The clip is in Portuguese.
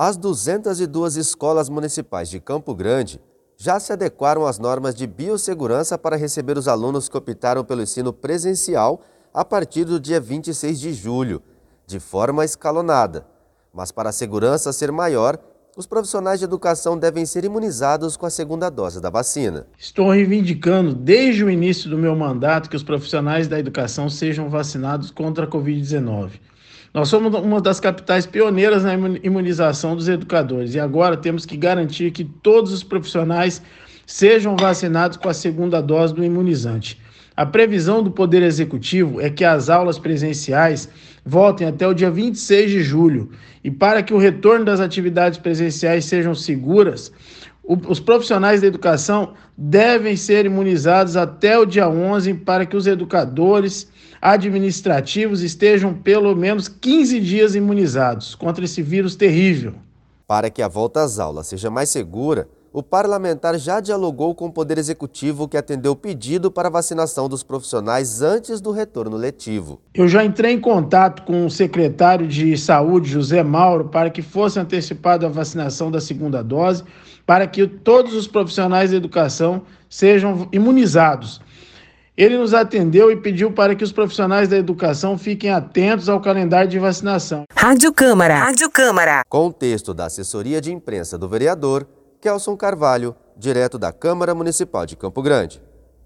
As 202 escolas municipais de Campo Grande já se adequaram às normas de biossegurança para receber os alunos que optaram pelo ensino presencial a partir do dia 26 de julho, de forma escalonada. Mas para a segurança ser maior, os profissionais de educação devem ser imunizados com a segunda dose da vacina. Estou reivindicando desde o início do meu mandato que os profissionais da educação sejam vacinados contra a Covid-19. Nós somos uma das capitais pioneiras na imunização dos educadores e agora temos que garantir que todos os profissionais sejam vacinados com a segunda dose do imunizante. A previsão do Poder Executivo é que as aulas presenciais voltem até o dia 26 de julho. E para que o retorno das atividades presenciais sejam seguras, os profissionais da educação devem ser imunizados até o dia 11 para que os educadores administrativos estejam pelo menos 15 dias imunizados contra esse vírus terrível. Para que a volta às aulas seja mais segura, o parlamentar já dialogou com o Poder Executivo que atendeu o pedido para vacinação dos profissionais antes do retorno letivo. Eu já entrei em contato com o secretário de Saúde, José Mauro, para que fosse antecipada a vacinação da segunda dose, para que todos os profissionais da educação sejam imunizados. Ele nos atendeu e pediu para que os profissionais da educação fiquem atentos ao calendário de vacinação. Rádio Câmara. Rádio Câmara. Com o texto da assessoria de imprensa do vereador, Kelson Carvalho, direto da Câmara Municipal de Campo Grande.